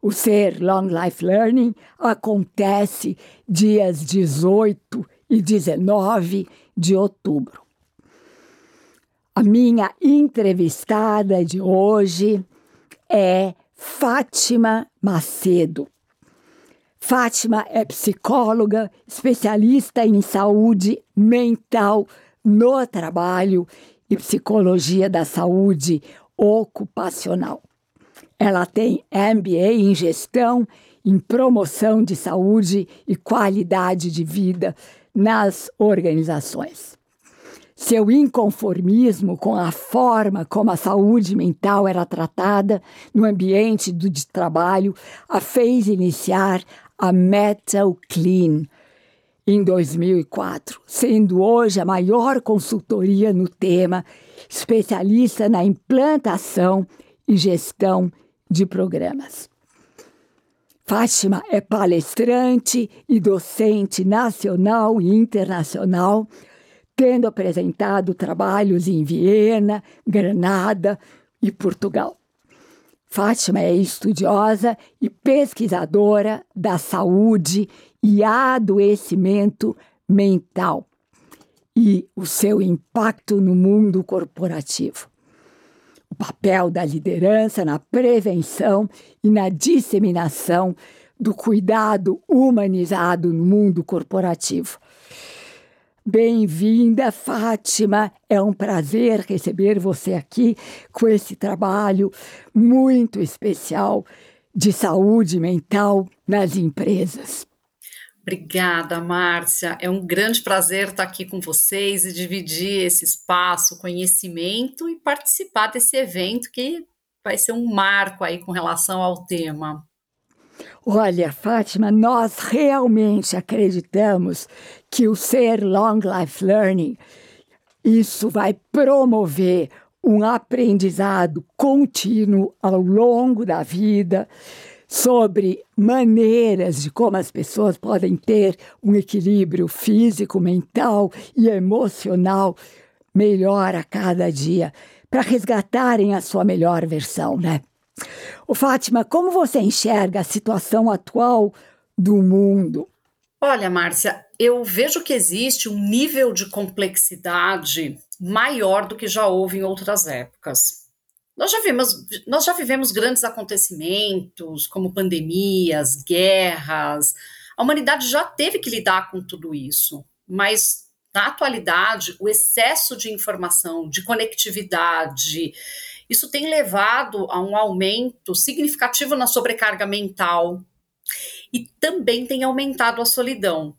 O Ser Long Life Learning acontece dias 18 e 19 de outubro. A minha entrevistada de hoje é Fátima Macedo. Fátima é psicóloga, especialista em saúde mental no trabalho e psicologia da saúde ocupacional. Ela tem MBA em gestão, em promoção de saúde e qualidade de vida nas organizações. Seu inconformismo com a forma como a saúde mental era tratada no ambiente do de trabalho a fez iniciar a Metal Clean em 2004, sendo hoje a maior consultoria no tema, especialista na implantação e gestão de programas. Fátima é palestrante e docente nacional e internacional, tendo apresentado trabalhos em Viena, Granada e Portugal. Fátima é estudiosa e pesquisadora da saúde e adoecimento mental e o seu impacto no mundo corporativo papel da liderança na prevenção e na disseminação do cuidado humanizado no mundo corporativo. Bem-vinda, Fátima. É um prazer receber você aqui com esse trabalho muito especial de saúde mental nas empresas. Obrigada, Márcia. É um grande prazer estar aqui com vocês e dividir esse espaço, conhecimento e participar desse evento que vai ser um marco aí com relação ao tema. Olha, Fátima, nós realmente acreditamos que o ser Long Life Learning isso vai promover um aprendizado contínuo ao longo da vida, sobre maneiras de como as pessoas podem ter um equilíbrio físico, mental e emocional melhor a cada dia para resgatarem a sua melhor versão, né? O Fátima, como você enxerga a situação atual do mundo? Olha, Márcia, eu vejo que existe um nível de complexidade maior do que já houve em outras épocas. Nós já, vimos, nós já vivemos grandes acontecimentos, como pandemias, guerras. A humanidade já teve que lidar com tudo isso, mas na atualidade, o excesso de informação, de conectividade, isso tem levado a um aumento significativo na sobrecarga mental e também tem aumentado a solidão.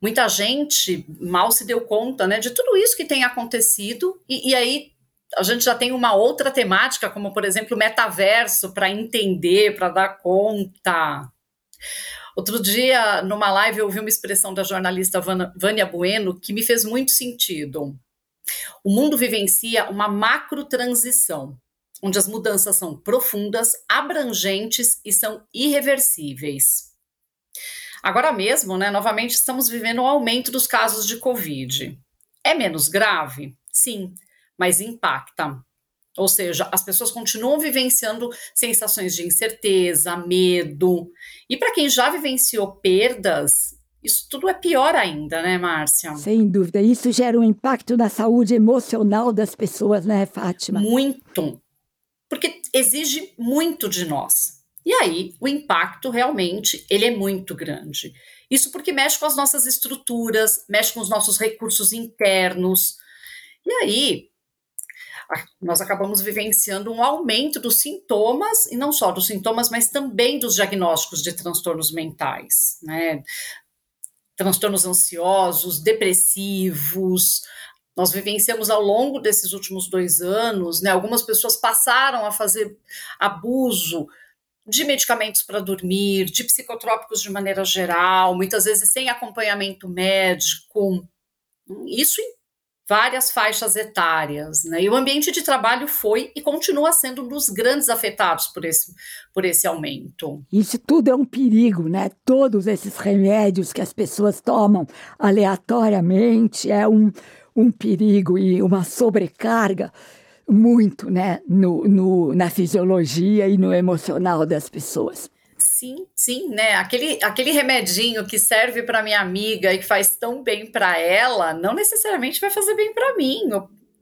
Muita gente mal se deu conta né, de tudo isso que tem acontecido, e, e aí a gente já tem uma outra temática, como por exemplo metaverso, para entender, para dar conta. Outro dia, numa live, eu ouvi uma expressão da jornalista Vânia Bueno que me fez muito sentido. O mundo vivencia uma macro transição, onde as mudanças são profundas, abrangentes e são irreversíveis. Agora mesmo, né, novamente estamos vivendo um aumento dos casos de Covid. É menos grave? Sim, mas impacta. Ou seja, as pessoas continuam vivenciando sensações de incerteza, medo. E para quem já vivenciou perdas, isso tudo é pior ainda, né, Márcia? Sem dúvida. Isso gera um impacto na saúde emocional das pessoas, né, Fátima? Muito. Porque exige muito de nós. E aí o impacto realmente ele é muito grande. Isso porque mexe com as nossas estruturas, mexe com os nossos recursos internos. E aí nós acabamos vivenciando um aumento dos sintomas, e não só dos sintomas, mas também dos diagnósticos de transtornos mentais, né? Transtornos ansiosos, depressivos. Nós vivenciamos ao longo desses últimos dois anos, né? Algumas pessoas passaram a fazer abuso de medicamentos para dormir, de psicotrópicos de maneira geral, muitas vezes sem acompanhamento médico. Isso várias faixas etárias, né? E o ambiente de trabalho foi e continua sendo um dos grandes afetados por esse, por esse aumento. Isso tudo é um perigo, né? Todos esses remédios que as pessoas tomam aleatoriamente é um, um perigo e uma sobrecarga muito, né? No, no, na fisiologia e no emocional das pessoas. Sim, sim, né? Aquele, aquele remedinho que serve para minha amiga e que faz tão bem para ela, não necessariamente vai fazer bem para mim.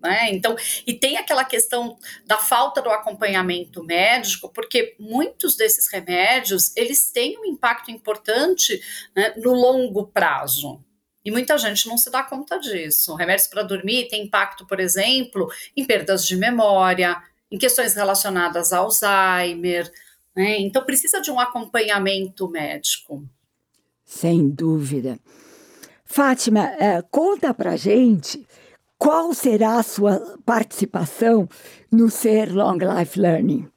Né? Então, e tem aquela questão da falta do acompanhamento médico, porque muitos desses remédios eles têm um impacto importante né, no longo prazo. E muita gente não se dá conta disso. Remédios para dormir têm impacto, por exemplo, em perdas de memória, em questões relacionadas a Alzheimer, né? Então, precisa de um acompanhamento médico. Sem dúvida. Fátima, é, conta para gente qual será a sua participação no Ser Long Life Learning.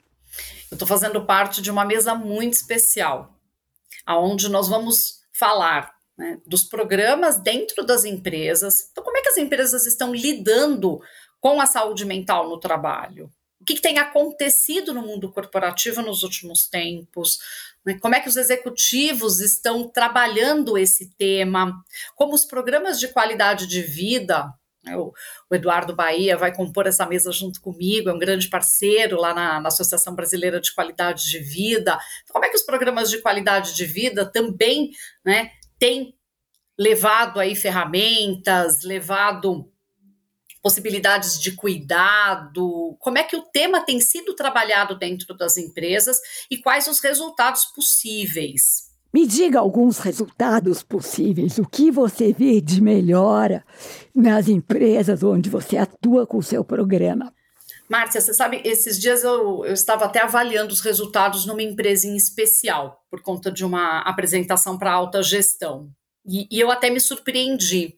Eu estou fazendo parte de uma mesa muito especial, aonde nós vamos falar né, dos programas dentro das empresas. Então, como é que as empresas estão lidando com a saúde mental no trabalho? Que, que tem acontecido no mundo corporativo nos últimos tempos, né? como é que os executivos estão trabalhando esse tema, como os programas de qualidade de vida né? o, Eduardo Bahia vai compor essa mesa junto comigo, é um grande parceiro lá na, na, Associação Brasileira de Qualidade de Vida. Como é que os programas de qualidade de vida também né, têm levado aí ferramentas, levado possibilidades de cuidado, como é que o tema tem sido trabalhado dentro das empresas e quais os resultados possíveis. Me diga alguns resultados possíveis, o que você vê de melhora nas empresas onde você atua com o seu programa. Márcia, você sabe, esses dias eu, eu estava até avaliando os resultados numa empresa em especial, por conta de uma apresentação para alta gestão. E, e eu até me surpreendi,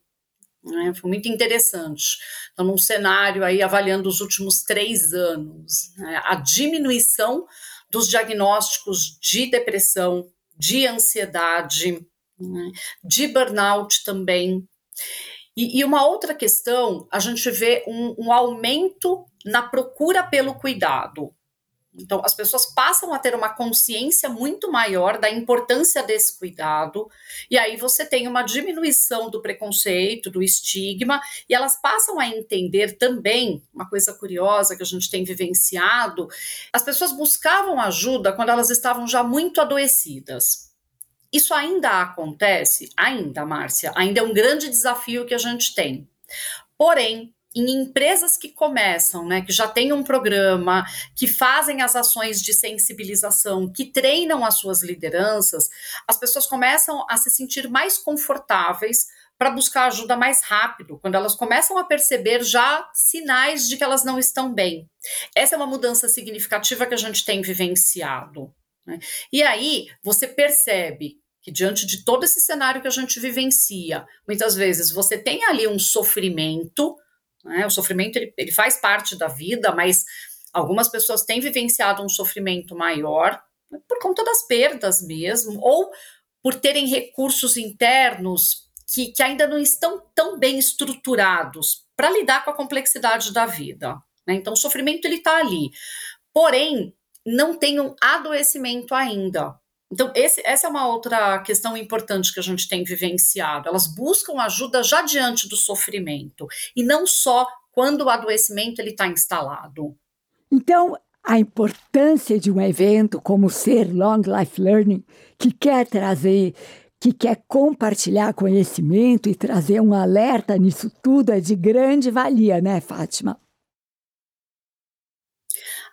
né? Foi muito interessante. Então, num cenário aí avaliando os últimos três anos, né? a diminuição dos diagnósticos de depressão, de ansiedade, né? de burnout também. E, e, uma outra questão, a gente vê um, um aumento na procura pelo cuidado. Então, as pessoas passam a ter uma consciência muito maior da importância desse cuidado, e aí você tem uma diminuição do preconceito, do estigma, e elas passam a entender também uma coisa curiosa que a gente tem vivenciado: as pessoas buscavam ajuda quando elas estavam já muito adoecidas. Isso ainda acontece? Ainda, Márcia, ainda é um grande desafio que a gente tem. Porém, em empresas que começam, né, que já têm um programa, que fazem as ações de sensibilização, que treinam as suas lideranças, as pessoas começam a se sentir mais confortáveis para buscar ajuda mais rápido, quando elas começam a perceber já sinais de que elas não estão bem. Essa é uma mudança significativa que a gente tem vivenciado. Né? E aí você percebe que diante de todo esse cenário que a gente vivencia, muitas vezes você tem ali um sofrimento né? O sofrimento ele, ele faz parte da vida, mas algumas pessoas têm vivenciado um sofrimento maior por conta das perdas mesmo, ou por terem recursos internos que, que ainda não estão tão bem estruturados para lidar com a complexidade da vida. Né? Então, o sofrimento ele está ali. Porém, não tem um adoecimento ainda. Então, esse, essa é uma outra questão importante que a gente tem vivenciado. Elas buscam ajuda já diante do sofrimento e não só quando o adoecimento está instalado. Então, a importância de um evento como ser Long Life Learning, que quer trazer, que quer compartilhar conhecimento e trazer um alerta nisso tudo, é de grande valia, né, Fátima?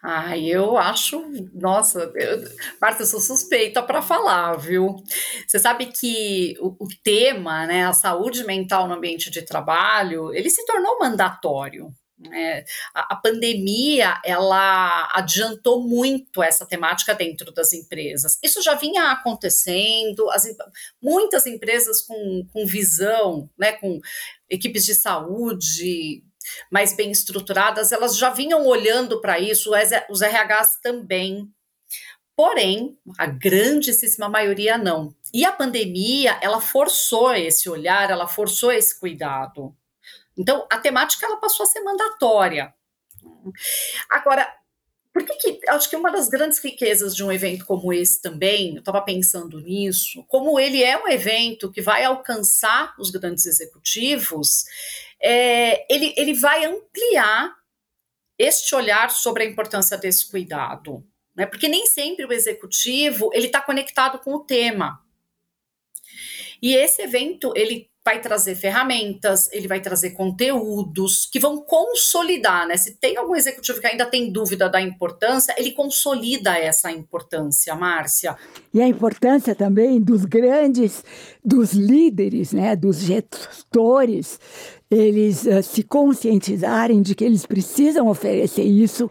Ah, eu acho, nossa, eu, Marta, eu sou suspeita para falar, viu? Você sabe que o, o, tema, né, a saúde mental no ambiente de trabalho, ele se tornou mandatório. Né? A, a pandemia, ela adiantou muito essa temática dentro das empresas. Isso já vinha acontecendo, as, muitas empresas com, com visão, né, com equipes de saúde, mais bem estruturadas, elas já vinham olhando para isso, os RHs também. Porém, a grandíssima maioria não. E a pandemia, ela forçou esse olhar, ela forçou esse cuidado. Então, a temática ela passou a ser mandatória. Agora, por que, que acho que uma das grandes riquezas de um evento como esse também, eu estava pensando nisso, como ele é um evento que vai alcançar os grandes executivos, é, ele, ele vai ampliar este olhar sobre a importância desse cuidado, né? Porque nem sempre o executivo ele está conectado com o tema. E esse evento ele vai trazer ferramentas, ele vai trazer conteúdos que vão consolidar, né? Se tem algum executivo que ainda tem dúvida da importância, ele consolida essa importância, Márcia. E a importância também dos grandes, dos líderes, né? Dos gestores, eles uh, se conscientizarem de que eles precisam oferecer isso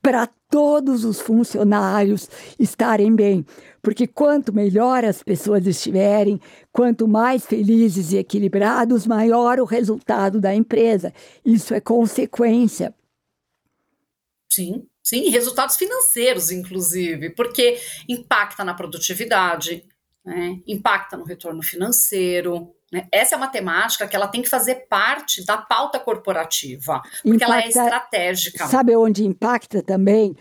para todos os funcionários estarem bem. Porque quanto melhor as pessoas estiverem, quanto mais felizes e equilibrados, maior o resultado da empresa. Isso é consequência. Sim, sim, resultados financeiros, inclusive, porque impacta na produtividade, né? impacta no retorno financeiro? Essa é uma temática que ela tem que fazer parte da pauta corporativa, porque impacta, ela é estratégica. Sabe onde impacta também?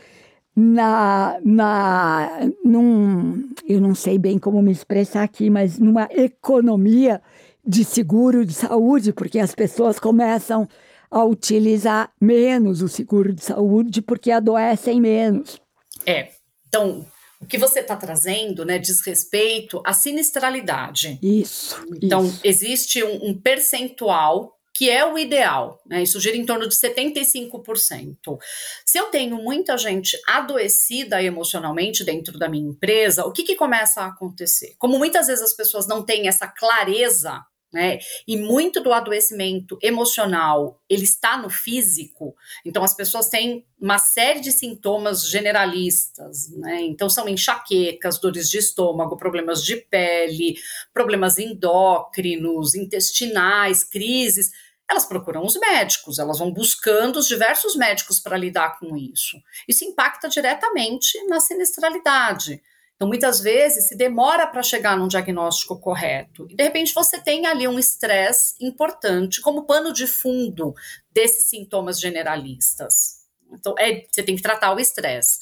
Na, na, num, eu não sei bem como me expressar aqui, mas numa economia de seguro de saúde, porque as pessoas começam a utilizar menos o seguro de saúde porque adoecem menos. É. Então, o que você está trazendo né, diz respeito à sinistralidade. Isso. Então, isso. existe um, um, percentual que é o ideal, né? Isso gira em torno de 75%. Se eu tenho muita gente adoecida emocionalmente dentro da minha empresa, o que, que começa a acontecer? Como muitas vezes as pessoas não têm essa clareza né? E muito do adoecimento emocional, ele está no físico. Então as pessoas têm uma série de sintomas generalistas, né? Então são enxaquecas, dores de estômago, problemas de pele, problemas endócrinos, intestinais, crises. Elas procuram os médicos, elas vão buscando os diversos médicos para lidar com isso. Isso impacta diretamente na sinistralidade. Então, muitas vezes, se demora para chegar num diagnóstico correto. E, de repente, você tem ali um estresse importante como pano de fundo desses sintomas generalistas. Então, é, você tem que tratar o estresse.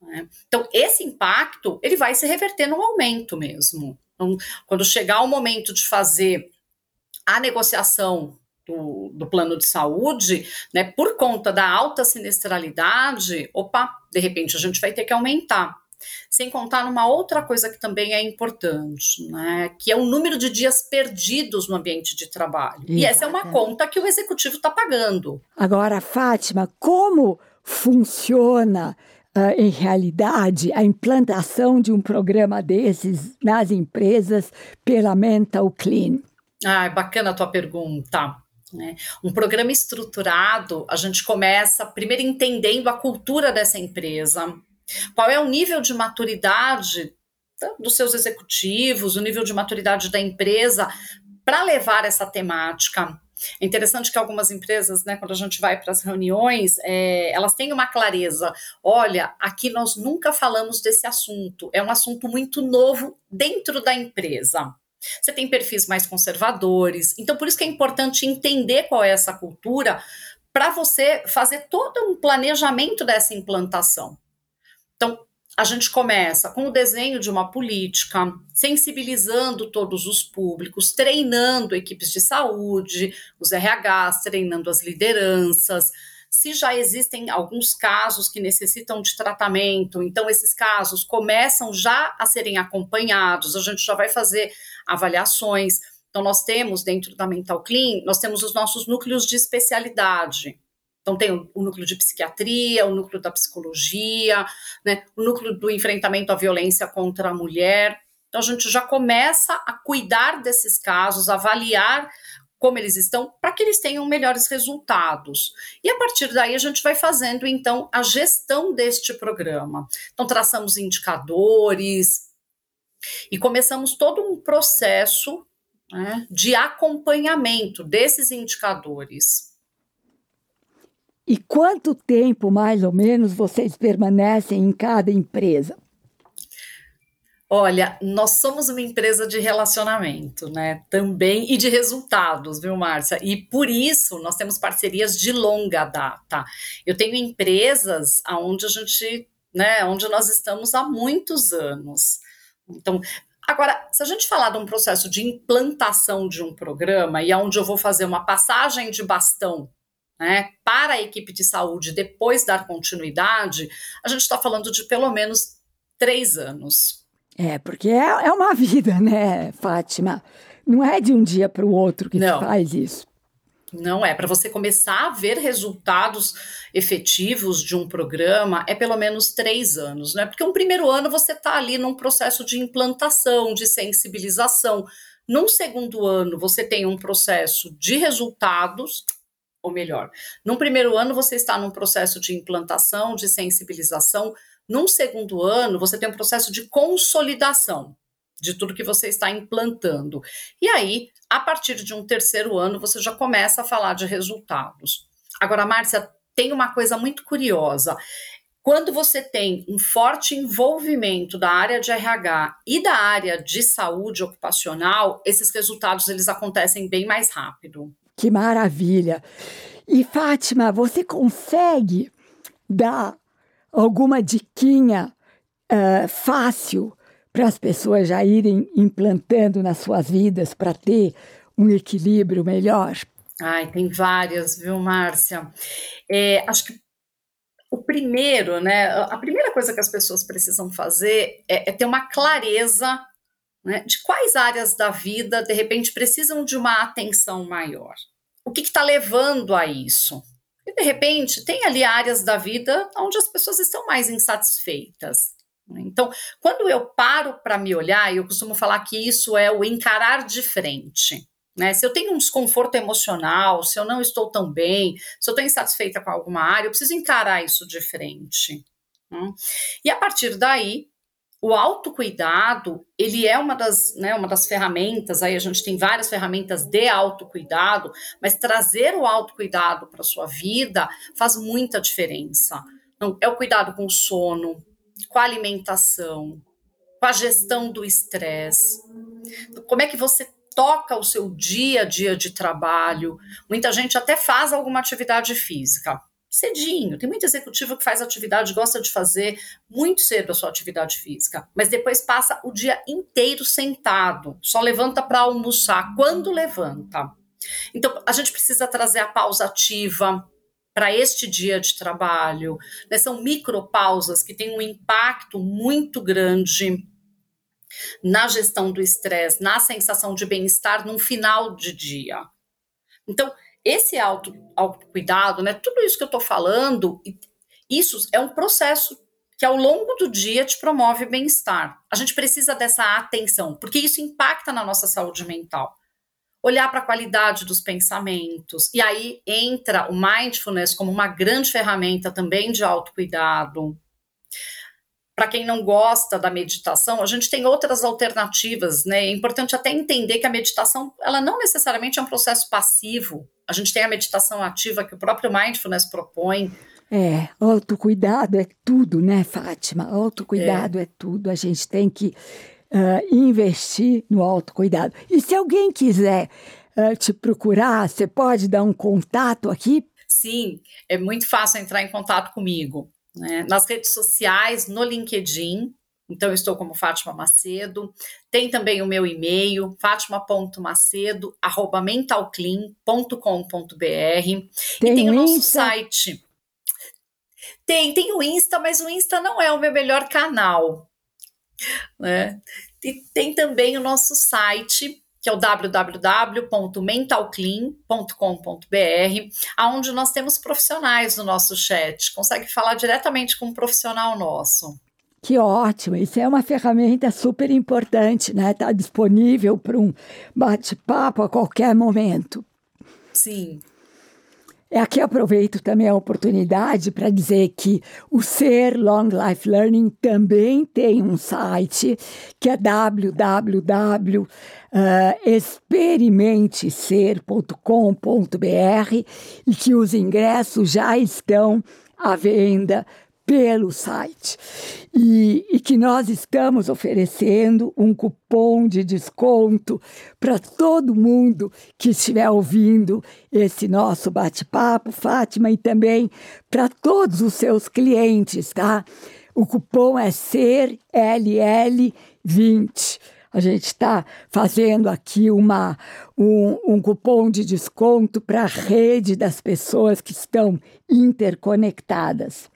Né? Então, esse impacto, ele vai se reverter no aumento mesmo. Então, quando chegar o momento de fazer a negociação do, do, plano de saúde, né, por conta da alta sinistralidade, opa, de repente a gente vai ter que aumentar sem contar numa outra coisa que também é importante, né? Que é o número de dias perdidos no ambiente de trabalho. Exato. E essa é uma conta que o executivo está pagando. Agora, Fátima, como funciona Uh, em realidade, a implantação de um programa desses nas empresas pela Mental Clean? Ah, bacana a tua pergunta. Né? Um programa estruturado, a gente começa primeiro entendendo a cultura dessa empresa, qual é o nível de maturidade dos seus executivos, o nível de maturidade da empresa para levar essa temática? É interessante que algumas empresas, né, quando a gente vai para as reuniões, é, elas têm uma clareza. Olha, aqui nós nunca falamos desse assunto. É um assunto muito novo dentro da empresa. Você tem perfis mais conservadores. Então, por isso que é importante entender qual é essa cultura para você fazer todo um planejamento dessa implantação. Então, a gente começa com o desenho de uma política, sensibilizando todos os públicos, treinando equipes de saúde, os RHs, treinando as lideranças. Se já existem alguns casos que necessitam de tratamento, então esses casos começam já a serem acompanhados, a gente já vai fazer avaliações. Então, nós temos dentro da Mental Clean, nós temos os nossos núcleos de especialidade. Então, tem o, núcleo de psiquiatria, o núcleo da psicologia, né, o núcleo do enfrentamento à violência contra a mulher. Então, a gente já começa a cuidar desses casos, avaliar como eles estão, para que eles tenham melhores resultados. E a partir daí a gente vai fazendo então a gestão deste programa. Então traçamos indicadores e começamos todo um processo né, de acompanhamento desses indicadores. E quanto tempo, mais ou menos, vocês permanecem em cada empresa? Olha, nós somos uma empresa de relacionamento, né? Também e de resultados, viu, Márcia? E por isso nós temos parcerias de longa data. Eu tenho empresas onde a gente, né, onde nós estamos há muitos anos. Então, agora, se a gente falar de um processo de implantação de um programa e aonde eu vou fazer uma passagem de bastão né, para a equipe de saúde depois dar continuidade, a gente está falando de pelo menos três anos. É, porque é, é uma vida, né, Fátima? Não é de um dia para o outro que Não. faz isso. Não é. Para você começar a ver resultados efetivos de um programa, é pelo menos três anos, né? Porque um primeiro ano você está ali num processo de implantação, de sensibilização. Num segundo ano, você tem um processo de resultados, ou melhor, num primeiro ano você está num processo de implantação, de sensibilização num segundo ano, você tem um processo de consolidação de tudo que você está implantando. E aí, a partir de um terceiro ano, você já começa a falar de resultados. Agora, Márcia, tem uma coisa muito curiosa. Quando você tem um forte envolvimento da área de RH e da área de saúde ocupacional, esses resultados eles acontecem bem mais rápido. Que maravilha! E Fátima, você consegue dar alguma diquinha uh, fácil para as pessoas já irem implantando nas suas vidas para ter um equilíbrio melhor? Ai, tem várias, viu, Márcia? É, acho que o primeiro, né? A primeira coisa que as pessoas precisam fazer é, é ter uma clareza né, de quais áreas da vida, de repente, precisam de uma atenção maior. O que está levando a isso? E de repente, tem ali áreas da vida onde as pessoas estão mais insatisfeitas. Então, quando eu paro para me olhar, eu costumo falar que isso é o encarar de frente. Né? Se eu tenho um desconforto emocional, se eu não estou tão bem, se eu estou insatisfeita com alguma área, eu preciso encarar isso de frente. Hum? E a partir daí, o autocuidado, ele é uma das, né, uma das ferramentas, aí a gente tem várias ferramentas de autocuidado, mas trazer o autocuidado para a sua vida faz muita diferença. Então, é o cuidado com o sono, com a alimentação, com a gestão do estresse. Como é que você toca o seu dia a dia de trabalho? Muita gente até faz alguma atividade física, cedinho. Tem muito executivo que faz atividade, gosta de fazer muito cedo a sua atividade física, mas depois passa o dia inteiro sentado, só levanta para almoçar quando levanta. Então, a gente precisa trazer a pausa ativa para este dia de trabalho. Né? São micropausas que têm um impacto muito grande na gestão do estresse, na sensação de bem-estar no final de dia. Então, esse auto, autocuidado, né, tudo isso que eu estou falando, isso é um processo que ao longo do dia te promove bem-estar. A gente precisa dessa atenção, porque isso impacta na nossa saúde mental. Olhar para a qualidade dos pensamentos. E aí entra o mindfulness como uma grande ferramenta também de autocuidado. Para quem não gosta da meditação, a gente tem outras alternativas, né? É importante até entender que a meditação, ela não necessariamente é um processo passivo. A gente tem a meditação ativa que o próprio mindfulness propõe. É, autocuidado é tudo, né, Fátima? Autocuidado é, é tudo. A gente tem que uh, investir no autocuidado. E se alguém quiser uh, te procurar, você pode dar um contato aqui? Sim, é muito fácil entrar em contato comigo. Né? Nas redes sociais, no LinkedIn, então, eu estou como Fátima Macedo. Tem também o meu e-mail, fátima.macedo.mentalclean.com.br. E tem o nosso Insta? site. Tem, tem o Insta, mas o Insta não é o meu melhor canal. Né? E tem também o nosso site, que é o www.mentalclean.com.br, aonde nós temos profissionais no nosso chat. Consegue falar diretamente com um profissional nosso. Que ótimo! Isso é uma ferramenta super importante, né? Está disponível para um bate-papo a qualquer momento. Sim. É aqui aproveito também a oportunidade para dizer que o Ser Long Life Learning também tem um site que é www.experimentecer.com.br e que os ingressos já estão à venda pelo site e, e, que nós estamos oferecendo um cupom de desconto para todo mundo que estiver ouvindo esse nosso bate-papo, Fátima, e também para todos os seus clientes, tá? O cupom é SER LL20. A gente está fazendo aqui uma, um, um cupom de desconto para a rede das pessoas que estão interconectadas.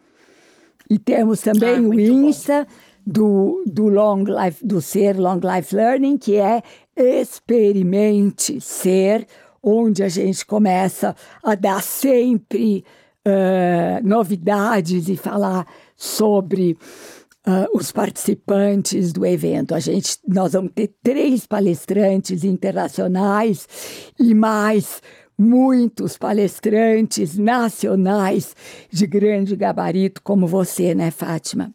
E temos também ah, o INSA do, do Long Life, do Ser Long Life Learning, que é experimente ser, onde a gente começa a dar sempre uh, novidades e falar sobre uh, os participantes do evento. A gente, nós vamos ter três palestrantes internacionais e mais muitos palestrantes nacionais de grande gabarito como você, né, Fátima?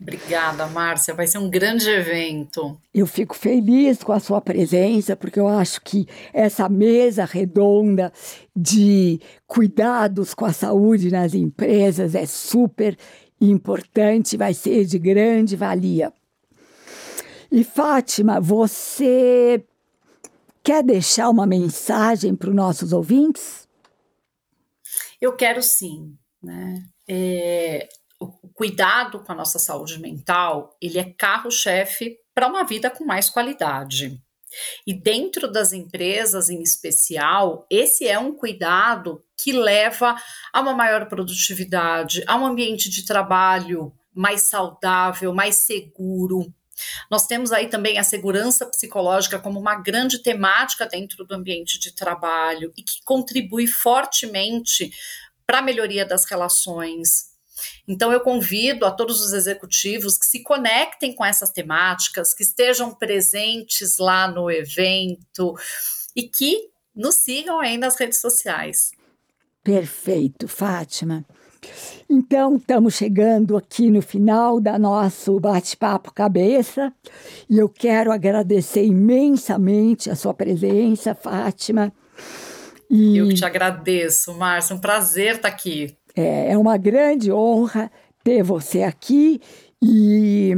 Obrigada, Márcia. Vai ser um grande evento. Eu fico feliz com a sua presença, porque eu acho que essa mesa redonda de cuidados com a saúde nas empresas é super importante, vai ser de grande valia. E Fátima, você Quer deixar uma mensagem para os nossos ouvintes? Eu quero sim. Né? É, o cuidado com a nossa saúde mental ele é carro-chefe para uma vida com mais qualidade. E dentro das empresas em especial, esse é um cuidado que leva a uma maior produtividade, a um ambiente de trabalho mais saudável, mais seguro, nós temos aí também a segurança psicológica como uma grande temática dentro do ambiente de trabalho e que contribui fortemente para a melhoria das relações. Então, eu convido a todos os executivos que se conectem com essas temáticas, que estejam presentes lá no evento e que nos sigam aí nas redes sociais. Perfeito, Fátima. Então, estamos chegando aqui no final da nosso bate-papo cabeça e eu quero agradecer imensamente a sua presença, Fátima. E eu que te agradeço, Márcia, um prazer estar aqui. É, é uma grande honra ter você aqui e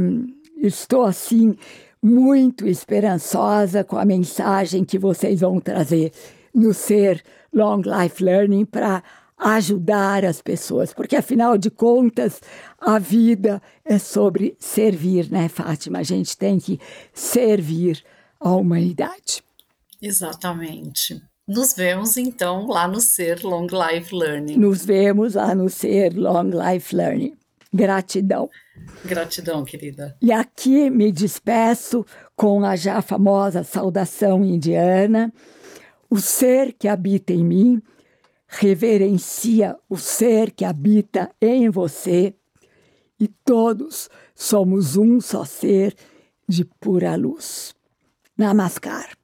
estou assim muito esperançosa com a mensagem que vocês vão trazer no Ser Long Life Learning para ajudar as pessoas, porque afinal de contas a vida é sobre servir, né, Fátima? A gente tem que servir a humanidade. Exatamente. Nos vemos então lá no Ser Long Life Learning. Nos vemos lá no Ser Long Life Learning. Gratidão. Gratidão, querida. E aqui me despeço com a já famosa saudação indiana: o ser que habita em mim reverencia o ser que habita em você e todos somos um só ser de pura luz. Namaskar.